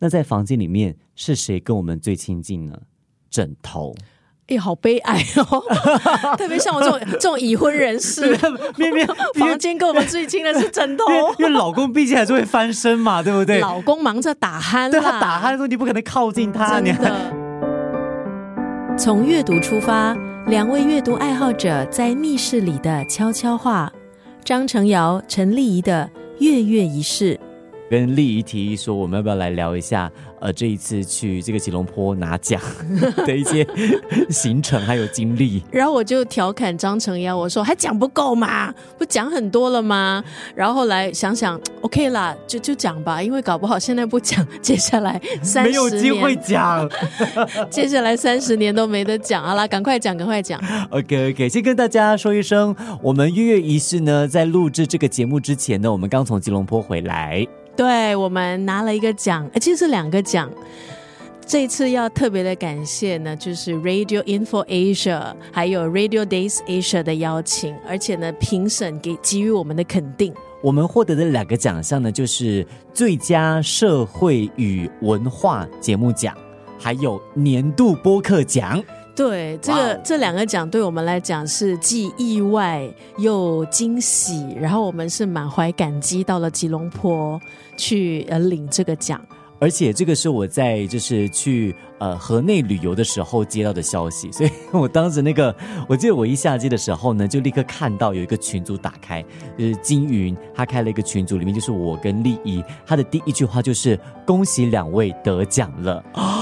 那在房间里面是谁跟我们最亲近呢？枕头。哎，好悲哀哦！特别像我这种 这种已婚人士，明明房间跟我们最亲的是枕头，因为老公毕竟还是会翻身嘛，对不对？老公忙着打鼾，对他打鼾的时候，你不可能靠近他，你的。从阅读出发，两位阅读爱好者在密室里的悄悄话。张成尧、陈丽仪的月月仪式。跟丽姨提议说，我们要不要来聊一下？呃，这一次去这个吉隆坡拿奖 的一些行程还有经历。然后我就调侃张成阳，我说还讲不够吗？不讲很多了吗？然后后来想想，OK 啦，就就讲吧，因为搞不好现在不讲，接下来三十年没有机会讲，接下来三十年都没得讲。好啦，赶快讲，赶快讲。OK OK，先跟大家说一声，我们月月仪式呢，在录制这个节目之前呢，我们刚从吉隆坡回来。对我们拿了一个奖，其实是两个奖。这次要特别的感谢呢，就是 Radio Info Asia 还有 Radio Days Asia 的邀请，而且呢，评审给给予我们的肯定。我们获得的两个奖项呢，就是最佳社会与文化节目奖，还有年度播客奖。对，这个这两个奖对我们来讲是既意外又惊喜，然后我们是满怀感激到了吉隆坡去呃领这个奖，而且这个是我在就是去呃河内旅游的时候接到的消息，所以我当时那个我记得我一下机的时候呢，就立刻看到有一个群组打开，就是金云他开了一个群组，里面就是我跟丽怡，他的第一句话就是恭喜两位得奖了啊。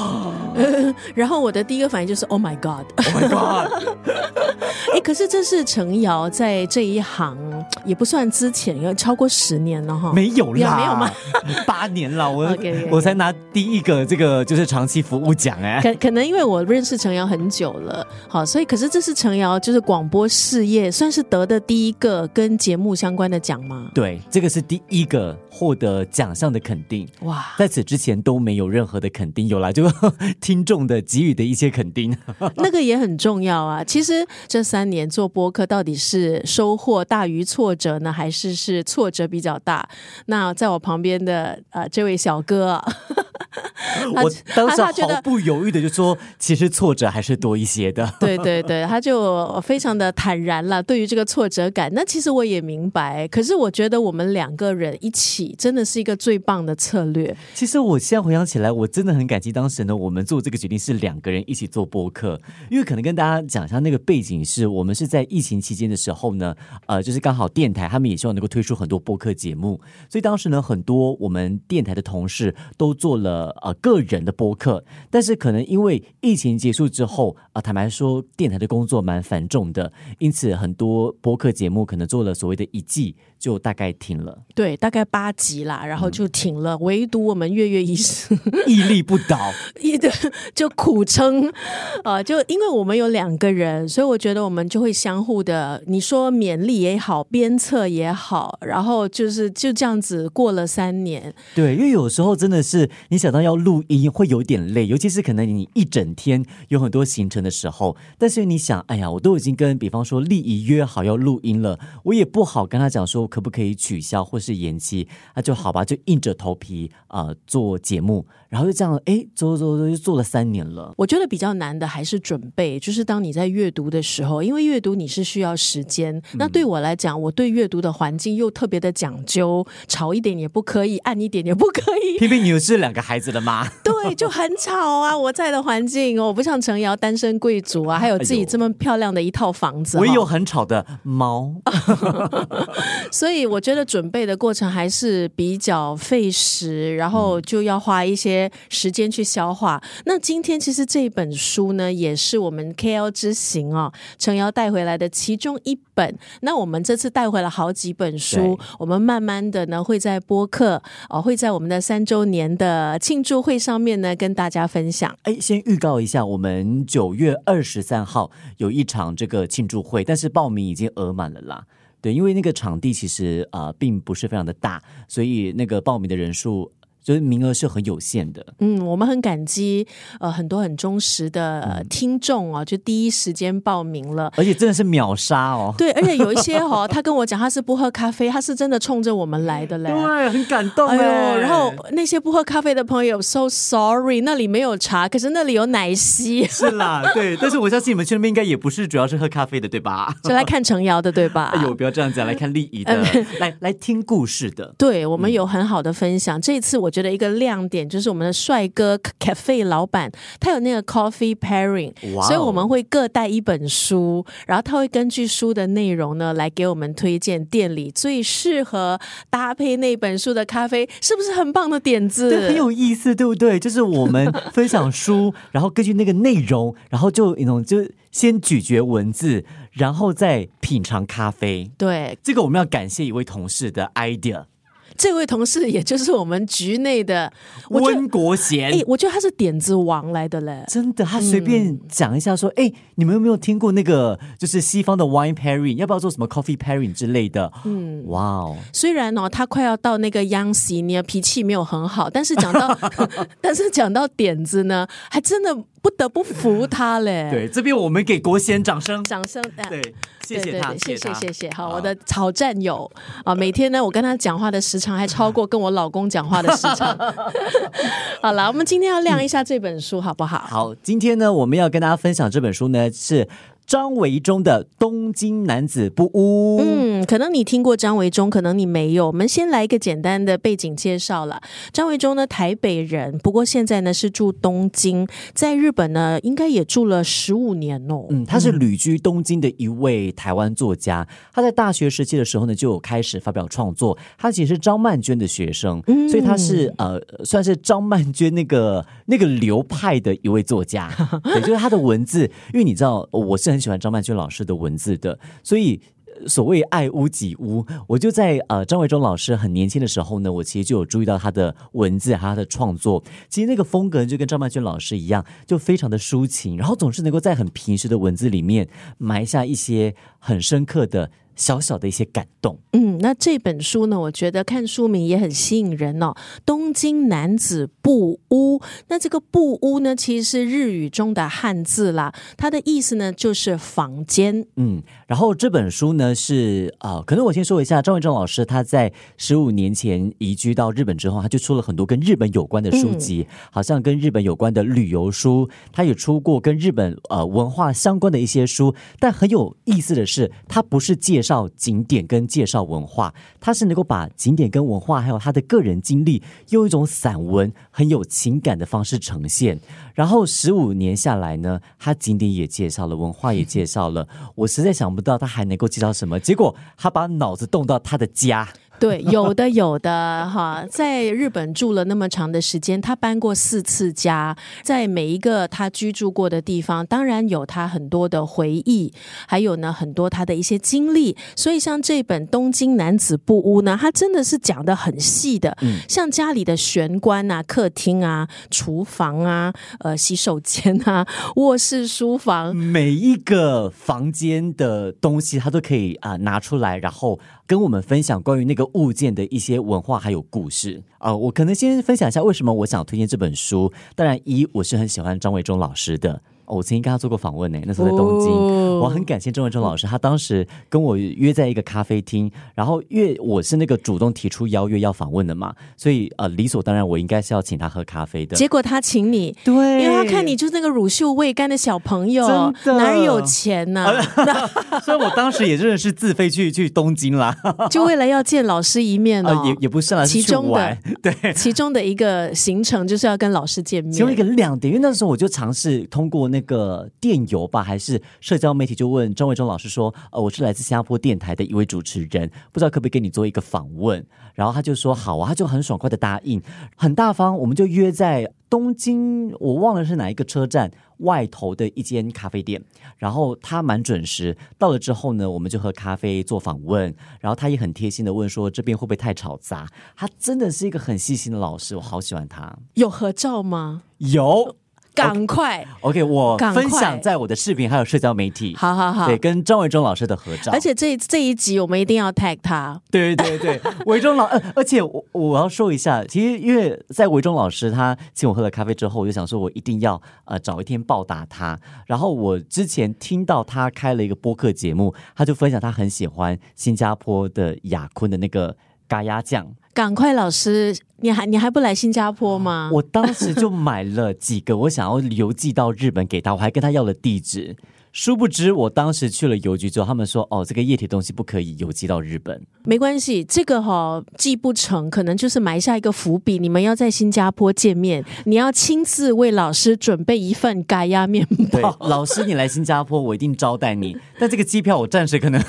然后我的第一个反应就是 Oh my God，Oh my God！哎，可是这是陈瑶在这一行也不算之前，要超过十年了哈。没有啦，没有吗？八年了，我我才拿第一个这个就是长期服务奖哎。可可能因为我认识陈瑶很久了，好，所以可是这是陈瑶就是广播事业算是得的第一个跟节目相关的奖吗？对，这个是第一个获得奖项的肯定。哇，在此之前都没有任何的肯定，有了就。听众的给予的一些肯定，那个也很重要啊。其实这三年做播客，到底是收获大于挫折呢，还是是挫折比较大？那在我旁边的呃这位小哥。我当时毫不犹豫的就说：“其实挫折还是多一些的。”对对对，他就非常的坦然了。对于这个挫折感，那其实我也明白。可是我觉得我们两个人一起真的是一个最棒的策略。其实我现在回想起来，我真的很感激当时呢，我们做这个决定是两个人一起做播客。因为可能跟大家讲一下那个背景，是我们是在疫情期间的时候呢，呃，就是刚好电台他们也希望能够推出很多播客节目，所以当时呢，很多我们电台的同事都做了呃。个人的播客，但是可能因为疫情结束之后啊，坦白说，电台的工作蛮繁重的，因此很多播客节目可能做了所谓的一季。就大概停了，对，大概八集啦，然后就停了。唯独我们月月医师屹立不倒，就苦撑，呃，就因为我们有两个人，所以我觉得我们就会相互的，你说勉励也好，鞭策也好，然后就是就这样子过了三年。对，因为有时候真的是你想到要录音会有点累，尤其是可能你一整天有很多行程的时候，但是你想，哎呀，我都已经跟比方说丽仪约好要录音了，我也不好跟他讲说。可不可以取消或是延期？那就好吧，就硬着头皮啊做节目。然后就这样，哎，做做做，就做了三年了。我觉得比较难的还是准备，就是当你在阅读的时候，因为阅读你是需要时间。那对我来讲，我对阅读的环境又特别的讲究，吵一点也不可以，暗一点也不可以。偏偏你又是两个孩子的妈，对，就很吵啊！我在的环境，我不像陈瑶单身贵族啊，还有自己这么漂亮的一套房子。我也有很吵的猫，所以我觉得准备的过程还是比较费时，然后就要花一些。时间去消化。那今天其实这本书呢，也是我们 KL 之行哦，陈瑶带回来的其中一本。那我们这次带回了好几本书，我们慢慢的呢会在播客哦，会在我们的三周年的庆祝会上面呢跟大家分享。哎，先预告一下，我们九月二十三号有一场这个庆祝会，但是报名已经额满了啦。对，因为那个场地其实啊并不是非常的大，所以那个报名的人数。就是名额是很有限的。嗯，我们很感激呃很多很忠实的、呃听众哦，就第一时间报名了。而且真的是秒杀哦。对，而且有一些哦，他跟我讲他是不喝咖啡，他是真的冲着我们来的嘞。对，很感动哎呦，哎然后那些不喝咖啡的朋友，so sorry，那里没有茶，可是那里有奶昔，是啦，对，但是我相信你们去那边应该也不是主要是喝咖啡的，对吧？就来看程瑶的，对吧？哎呦，不要这样讲，来看丽仪的，来来听故事的。对我们有很好的分享。这一次我觉得一个亮点就是我们的帅哥 cafe 老板，他有那个 coffee pairing，所以我们会各带一本书，然后他会根据书的内容呢来给我们推荐店里最适合搭配那本书的咖啡，是不是很棒的点子？对，很有意思，对不对？就是我们分享书，然后根据那个内容，然后就那种就先咀嚼文字，然后再品尝咖啡。对，这个我们要感谢一位同事的 idea，这位同事也就是我们局内的，温国贤。哎，我觉得他是点子王来的嘞。真的，他随便讲一下说，哎、你们有没有听过那个就是西方的 wine pairing？要不要做什么 coffee pairing 之类的？嗯，哇哦，虽然哦，他快要到那个央视，你的脾气没有很好，但是讲到，但是讲到点子呢，还真的不得不服他嘞。对，这边我们给国贤掌声。掌声。呃对，谢谢他，谢谢谢谢。好，我的好战友啊，每天呢，我跟他讲话的时长还超过跟我老公讲话的时长。好了，我们今天要亮一下这本书，好不好？好，今天呢，我们要跟大家分享这本书呢是张维忠的《东京男子不污》。嗯，可能你听过张维忠，可能你没有。我们先来一个简单的背景介绍了。张维忠呢，台北人，不过现在呢是住东京，在日本呢应该也住了十五年哦。嗯，他是旅居东京的一位台湾作家。他在大学时期的时候呢，就有开始发表创作。他其实是张曼娟的学生，所以他是呃，算是张曼娟那个那个流派的一位作家。对，就是他的文字，因为你知道，我是很喜欢张曼娟老师的文字的，所以。所谓爱屋及乌，我就在呃张伟忠老师很年轻的时候呢，我其实就有注意到他的文字还有他的创作。其实那个风格就跟张曼娟老师一样，就非常的抒情，然后总是能够在很平实的文字里面埋下一些很深刻的小小的一些感动。嗯，那这本书呢，我觉得看书名也很吸引人哦。东京男子布屋，那这个布屋呢，其实是日语中的汉字啦，它的意思呢就是房间。嗯，然后这本书呢是呃，可能我先说一下，张维忠老师他在十五年前移居到日本之后，他就出了很多跟日本有关的书籍，好像跟日本有关的旅游书，他也出过跟日本呃文化相关的一些书。但很有意思的是，他不是介绍绍景点跟介绍文化，他是能够把景点跟文化还有他的个人经历，用一种散文很有情感的方式呈现。然后十五年下来呢，他景点也介绍了，文化也介绍了，我实在想不到他还能够介绍什么。结果他把脑子动到他的家，对，有的有的哈，在日本住了那么长的时间，他搬过四次家，在每一个他居住过的地方，当然有他很多的回忆，还有呢很多他的一些经历。所以像这本《东京男子布屋》呢，他真的是讲的很细的，像家里的玄关啊、客厅啊、厨房啊、呃洗手间啊、卧室、书房，每一个房间的东西，他都可以啊、拿出来，然后跟我们分享关于那个物件的一些文化还有故事。啊、我可能先分享一下为什么我想推荐这本书。当然，一我是很喜欢张维忠老师的。哦我曾经跟他做过访问呢，那时候在东京，哦我很感谢郑文忠老师，他当时跟我约在一个咖啡厅，然后因为我是那个主动提出邀约要访问的嘛，所以呃理所当然我应该是要请他喝咖啡的。结果他请你，对，因为他看你就是那个乳臭未干的小朋友，哪里有钱呢、所以我当时也真的是自费去去东京啦，就为了要见老师一面哦。呃也也不是啦，其中的对。其中的一个行程就是要跟老师见面。其中一个亮点，因为那时候我就尝试通过那个电邮吧，还是社交媒体，就问张伟忠老师说：“呃，我是来自新加坡电台的一位主持人，不知道可不可以跟你做一个访问？”然后他就说：“好啊。”他就很爽快的答应，很大方。我们就约在东京，我忘了是哪一个车站外头的一间咖啡店。然后他蛮准时，到了之后呢，我们就喝咖啡做访问。然后他也很贴心的问说：“这边会不会太吵杂？”他真的是一个很细心的老师，我好喜欢他。有合照吗？有，赶快，OK，我分享在我的视频还有社交媒体，好好好对，。跟张维忠老师的合照，而且这这一集我们一定要 tag 他，对对对对，维忠老，呃，而且我我要说一下，其实因为在维忠老师他请我喝了咖啡之后，我就想说我一定要呃找一天报答他。然后我之前听到他开了一个播客节目，他就分享他很喜欢新加坡的雅坤的那个咖椰酱，赶快老师，你还你还不来新加坡吗？我当时就买了几个，我想要邮寄到日本给他，我还跟他要了地址。殊不知，我当时去了邮局之后，他们说：“哦，这个液体东西不可以邮寄到日本。没关系，这个哈、寄不成，可能就是埋下一个伏笔。你们要在新加坡见面，你要亲自为老师准备一份咖鸭面”对包。，老师，你来新加坡，我一定招待你。但这个机票我暂时可能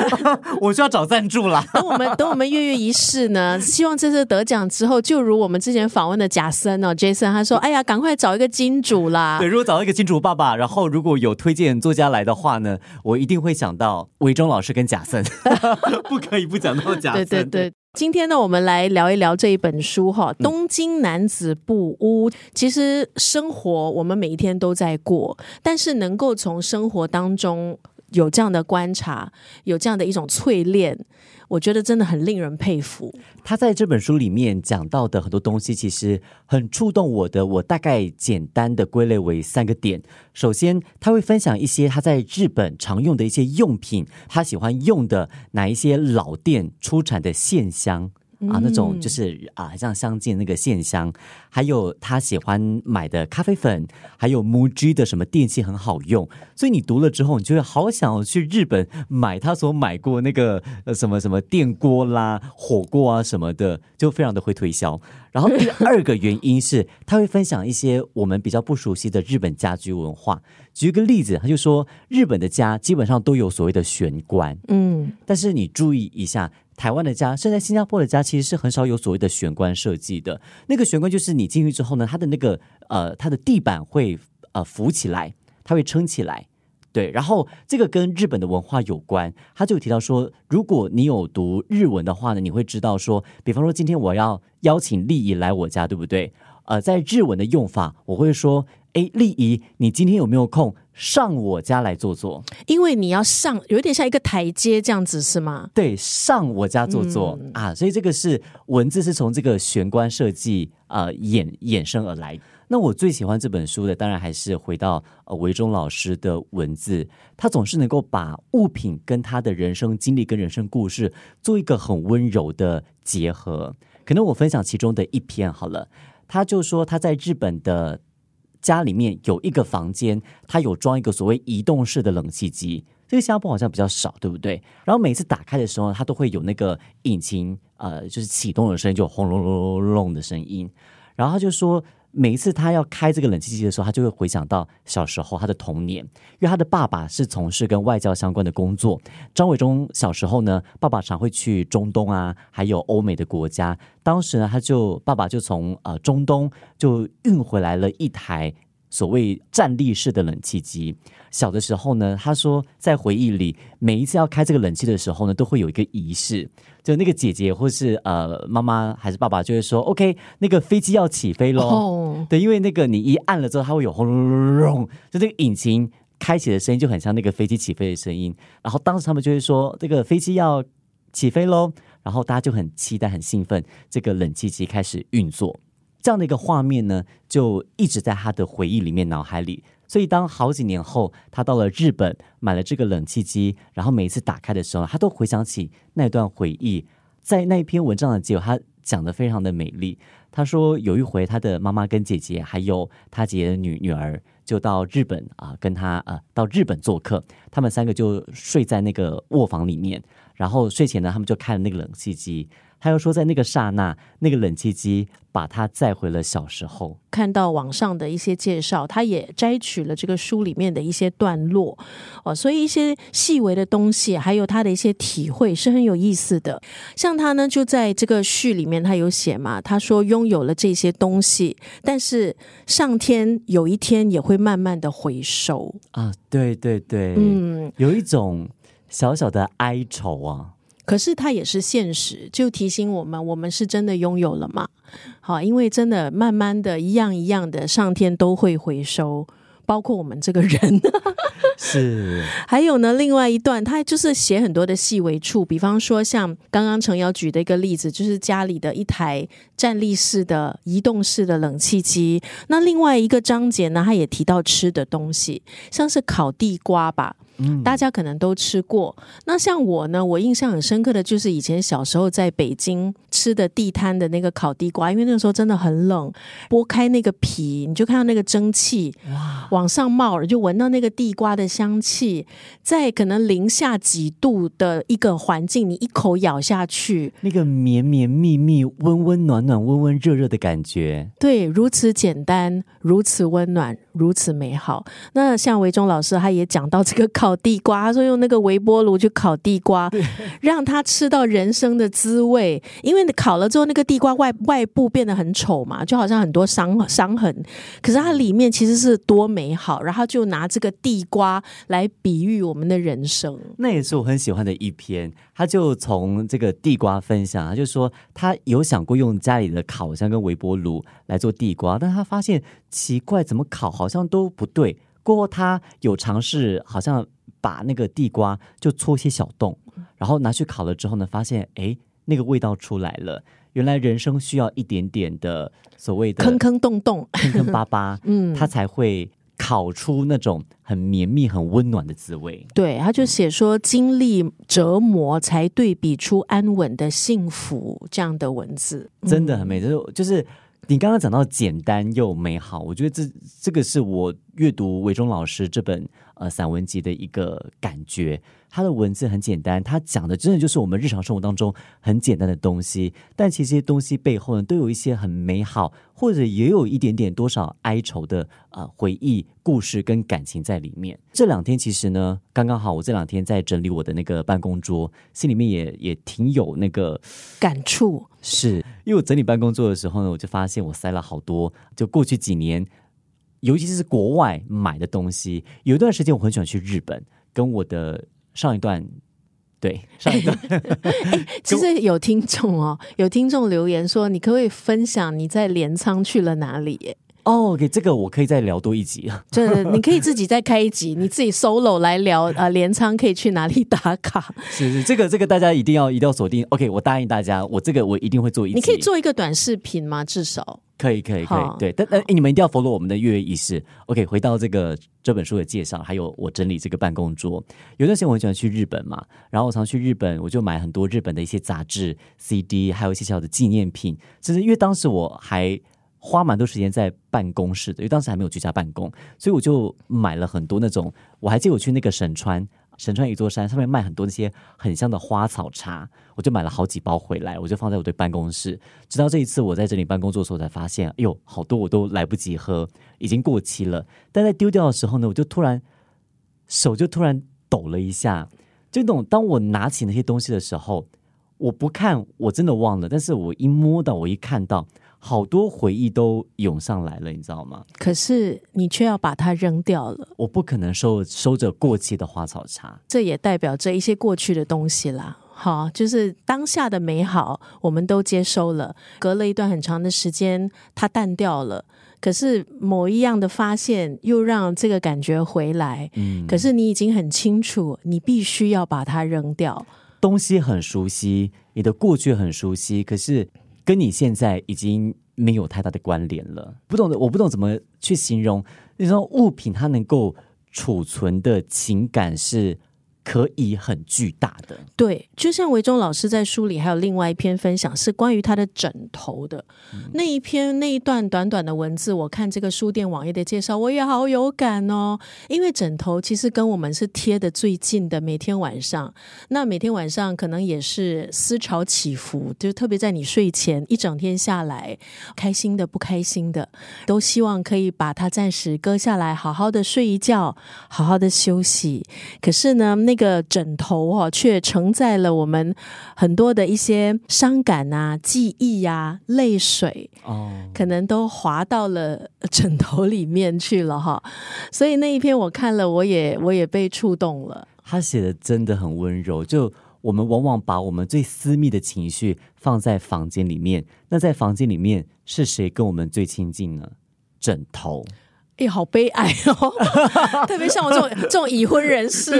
我需要找赞助啦。等我们等我们跃跃一试呢，希望这次得奖之后，就如我们之前访问的贾森哦，Jason，他说：“哎呀，赶快找一个金主啦对，！”如果找到一个金主爸爸，然后如果有推荐作家来的话呢，我一定会想到韦忠老师跟贾森，不可以不讲到贾森。对对对。今天呢，我们来聊一聊这一本书哈，《东京男子布屋》。其实生活我们每一天都在过，但是能够从生活当中有这样的观察，有这样的一种淬炼，我觉得真的很令人佩服。他在这本书里面讲到的很多东西，其实很触动我的。我大概简单的归类为三个点。首先，他会分享一些他在日本常用的一些用品，他喜欢用的哪一些老店出产的线香。啊，那种就是啊，像相近那个线香，还有他喜欢买的咖啡粉，还有 MUJI 的什么电器很好用，所以你读了之后，你就会好想要去日本买他所买过那个呃什么什么电锅啦、火锅啊什么的，就非常的会推销。然后第 二个原因是，他会分享一些我们比较不熟悉的日本家居文化。举一个例子，他就说日本的家基本上都有所谓的玄关，嗯，但是你注意一下，台湾的家，甚至在新加坡的家，其实是很少有所谓的玄关设计的。那个玄关就是你进去之后呢，它的那个呃，它的地板会呃浮起来，它会撑起来。对，然后这个跟日本的文化有关，他就提到说，如果你有读日文的话呢，你会知道说，比方说今天我要邀请丽姨来我家，对不对？呃，在日文的用法，我会说，哎，丽姨，你今天有没有空上我家来坐坐？因为你要上，有点像一个台阶这样子，是吗？对，上我家坐坐、啊，所以这个是文字是从这个玄关设计呃衍衍生而来。那我最喜欢这本书的，当然还是回到呃维中老师的文字，他总是能够把物品跟他的人生经历跟人生故事做一个很温柔的结合。可能我分享其中的一篇好了，他就说他在日本的家里面有一个房间，它有装一个所谓移动式的冷气机。这个新加坡好像比较少，对不对？然后每次打开的时候，它都会有那个引擎呃，就是启动的声音，就轰隆隆隆隆的声音。然后他就说，每一次他要开这个冷气机的时候，他就会回想到小时候他的童年，因为他的爸爸是从事跟外交相关的工作。张伟忠小时候呢，爸爸常会去中东啊，还有欧美的国家。当时呢，他就爸爸就从呃中东就运回来了一台。所谓站立式的冷气机，小的时候呢，他说在回忆里，每一次要开这个冷气的时候呢，都会有一个仪式，就那个姐姐或是呃妈妈还是爸爸就会说，OK，那个飞机要起飞喽。哦，对，因为那个你一按了之后，它会有轰隆隆隆，就那个引擎开启的声音就很像那个飞机起飞的声音。然后当时他们就会说，这个飞机要起飞喽，然后大家就很期待、很兴奋，这个冷气机开始运作。这样的一个画面呢，就一直在他的回忆里面、脑海里。所以，当好几年后他到了日本买了这个冷气机，然后每一次打开的时候，他都回想起那段回忆。在那一篇文章的结尾，他讲的非常的美丽。他说有一回，他的妈妈跟姐姐还有他姐姐的女女儿就到日本啊，跟他呃到日本做客，他们三个就睡在那个卧房里面，然后睡前呢，他们就开了那个冷气机。他又说，在那个刹那，那个冷气机把他载回了小时候。看到网上的一些介绍，他也摘取了这个书里面的一些段落哦，所以一些细微的东西，还有他的一些体会是很有意思的。像他呢，就在这个序里面，他有写嘛，他说拥有了这些东西，但是上天有一天也会慢慢的回收。啊，对对对，嗯，有一种小小的哀愁啊。可是它也是现实，就提醒我们，我们是真的拥有了吗？好，因为真的慢慢的一样一样的，上天都会回收。包括我们这个人，是 还有呢，另外一段他就是写很多的细微处，比方说像刚刚程瑶举的一个例子，就是家里的一台站立式的移动式的冷气机。那另外一个章节呢，他也提到吃的东西，像是烤地瓜吧。大家可能都吃过。那像我呢，我印象很深刻的就是以前小时候在北京吃的地摊的那个烤地瓜，因为那个时候真的很冷，剥开那个皮，你就看到那个蒸汽哇往上冒了，就闻到那个地瓜的香气，在可能零下几度的一个环境，你一口咬下去，那个绵绵密密、温温暖暖、温温热热的感觉，对，如此简单，如此温暖，如此美好。那像维忠老师他也讲到这个烤。地瓜，他说用那个微波炉去烤地瓜，让他吃到人生的滋味。因为烤了之后，那个地瓜外外部变得很丑嘛，就好像很多伤伤痕。可是它里面其实是多美好，然后就拿这个地瓜来比喻我们的人生。那也是我很喜欢的一篇。他就从这个地瓜分享，他就说他有想过用家里的烤箱跟微波炉来做地瓜，但他发现奇怪，怎么烤好像都不对。过后他有尝试，好像。把那个地瓜就戳些小洞，然后拿去烤了之后呢，发现哎，那个味道出来了。原来人生需要一点点的所谓的坑坑洞洞、坑坑巴巴，嗯，它才会烤出那种很绵密、很温暖的滋味。对，他就写说，经历折磨才对比出安稳的幸福这样的文字，真的很美。就是就是你刚刚讲到简单又美好，我觉得这这个是我阅读韦忠老师这本。呃，散文集的一个感觉，它的文字很简单，它讲的真的就是我们日常生活当中很简单的东西，但其实这些东西背后呢，都有一些很美好，或者也有一点点多少哀愁的呃回忆、故事跟感情在里面。这两天其实呢，刚刚好，我这两天在整理我的那个办公桌，心里面也也挺有那个感触，是因为我整理办公桌的时候呢，我就发现我塞了好多，就过去几年。尤其是国外买的东西，有一段时间我很喜欢去日本，跟我的上一段，对上一段，其实有听众哦，有听众留言说，你可不可以分享你在镰仓去了哪里？哦，给这个我可以再聊多一集啊！对，你可以自己再开一集，你自己 solo 来聊啊，镰仓可以去哪里打卡？是是，这个这个大家一定要一定要锁定。OK，我答应大家，我这个我一定会做一集。你可以做一个短视频吗？至少可以可以可以。对，但但你们一定要 follow 我们的月月仪式。OK，回到这个这本书的介绍，还有我整理这个办公桌。有段时间我很喜欢去日本嘛，然后我常去日本，我就买很多日本的一些杂志、CD，还有一些小的纪念品。甚至因为当时我还。花蛮多时间在办公室的，因为当时还没有居家办公，所以我就买了很多那种。我还记得我去那个神川，神川一座山上面卖很多那些很香的花草茶，我就买了好几包回来，我就放在我的办公室。直到这一次我在这里办公做的时候，才发现，哎呦，好多我都来不及喝，已经过期了。但在丢掉的时候呢，我就突然手就突然抖了一下，就那种当我拿起那些东西的时候，我不看我真的忘了，但是我一摸到，我一看到。好多回忆都涌上来了，你知道吗？可是你却要把它扔掉了。我不可能收收着过期的花草茶，这也代表着一些过去的东西啦。好，就是当下的美好，我们都接收了。隔了一段很长的时间，它淡掉了。可是某一样的发现，又让这个感觉回来。嗯，可是你已经很清楚，你必须要把它扔掉。东西很熟悉，你的过去很熟悉，可是。跟你现在已经没有太大的关联了，不懂得，我不懂怎么去形容那种物品，它能够储存的情感是。可以很巨大的，对，就像维忠老师在书里还有另外一篇分享，是关于他的枕头的那一篇那一段短短的文字。我看这个书店网页的介绍，我也好有感哦。因为枕头其实跟我们是贴的最近的，每天晚上，那每天晚上可能也是思潮起伏，就特别在你睡前一整天下来，开心的不开心的，都希望可以把它暂时割下来，好好的睡一觉，好好的休息。可是呢，那那个枕头哦，却承载了我们很多的一些伤感啊、记忆啊、泪水哦，可能都滑到了枕头里面去了哈。所以那一篇我看了，我也我也被触动了。他写的真的很温柔，就我们往往把我们最私密的情绪放在房间里面。那在房间里面是谁跟我们最亲近呢？枕头。哎，好悲哀哦！特别像我这种这种已婚人士，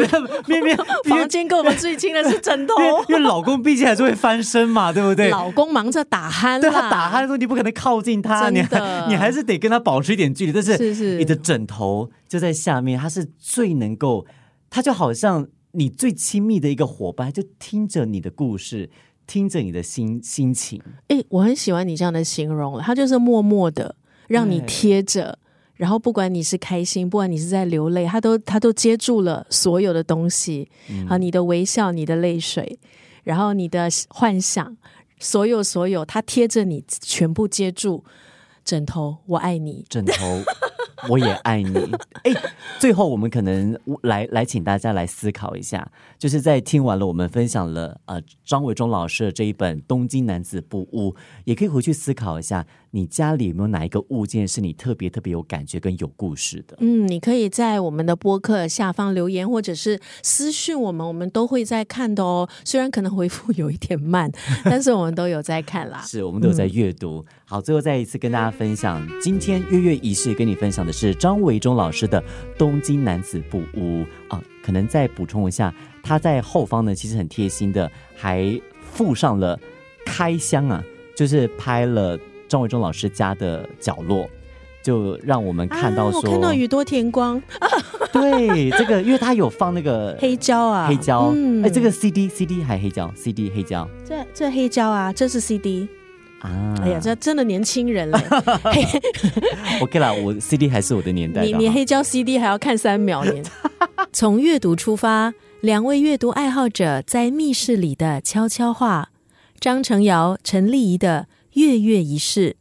没有没有，房间跟我们最亲的是枕头，因为老公毕竟还是会翻身嘛，对不对？老公忙着打鼾，对他打鼾的时候，你不可能靠近他，你你还是得跟他保持一点距离。但是，你的枕头就在下面，他是最能够，他就好像你最亲密的一个伙伴，就听着你的故事，听着你的心心情。哎，我很喜欢你这样的形容了，他就是默默的让你贴着。然后不管你是开心，不管你是在流泪，他都他都接住了所有的东西，啊，你的微笑，你的泪水，然后你的幻想，所有所有，他贴着你，全部接住。枕头，我爱你。枕头。我也爱你。哎，最后我们可能来来请大家来思考一下，就是在听完了我们分享了呃张伟忠老师的这一本《东京男子不屋》，也可以回去思考一下，你家里有没有哪一个物件是你特别特别有感觉跟有故事的？嗯，你可以在我们的播客下方留言，或者是私讯我们，我们都会在看的哦。虽然可能回复有一点慢，但是我们都有在看啦。是我们都有在阅读。好，最后再一次跟大家分享，今天月月仪式跟你分享的。是张维忠老师的《东京男子布屋》啊，可能再补充一下，他在后方呢，其实很贴心的，还附上了开箱啊，就是拍了张维忠老师家的角落，就让我们看到说，看到宇多田光，对，这个因为他有放那个黑胶啊，黑胶，哎，这个 CD CD 还黑胶，CD 黑胶，这这黑胶啊，这是 CD。啊！哎呀，这真的年轻人嘞。OK 啦，我 CD 还是我的年代。你你黑胶 CD 还要看三秒年。从阅读出发，两位阅读爱好者在密室里的悄悄话。张成尧、陈丽仪的月月仪式。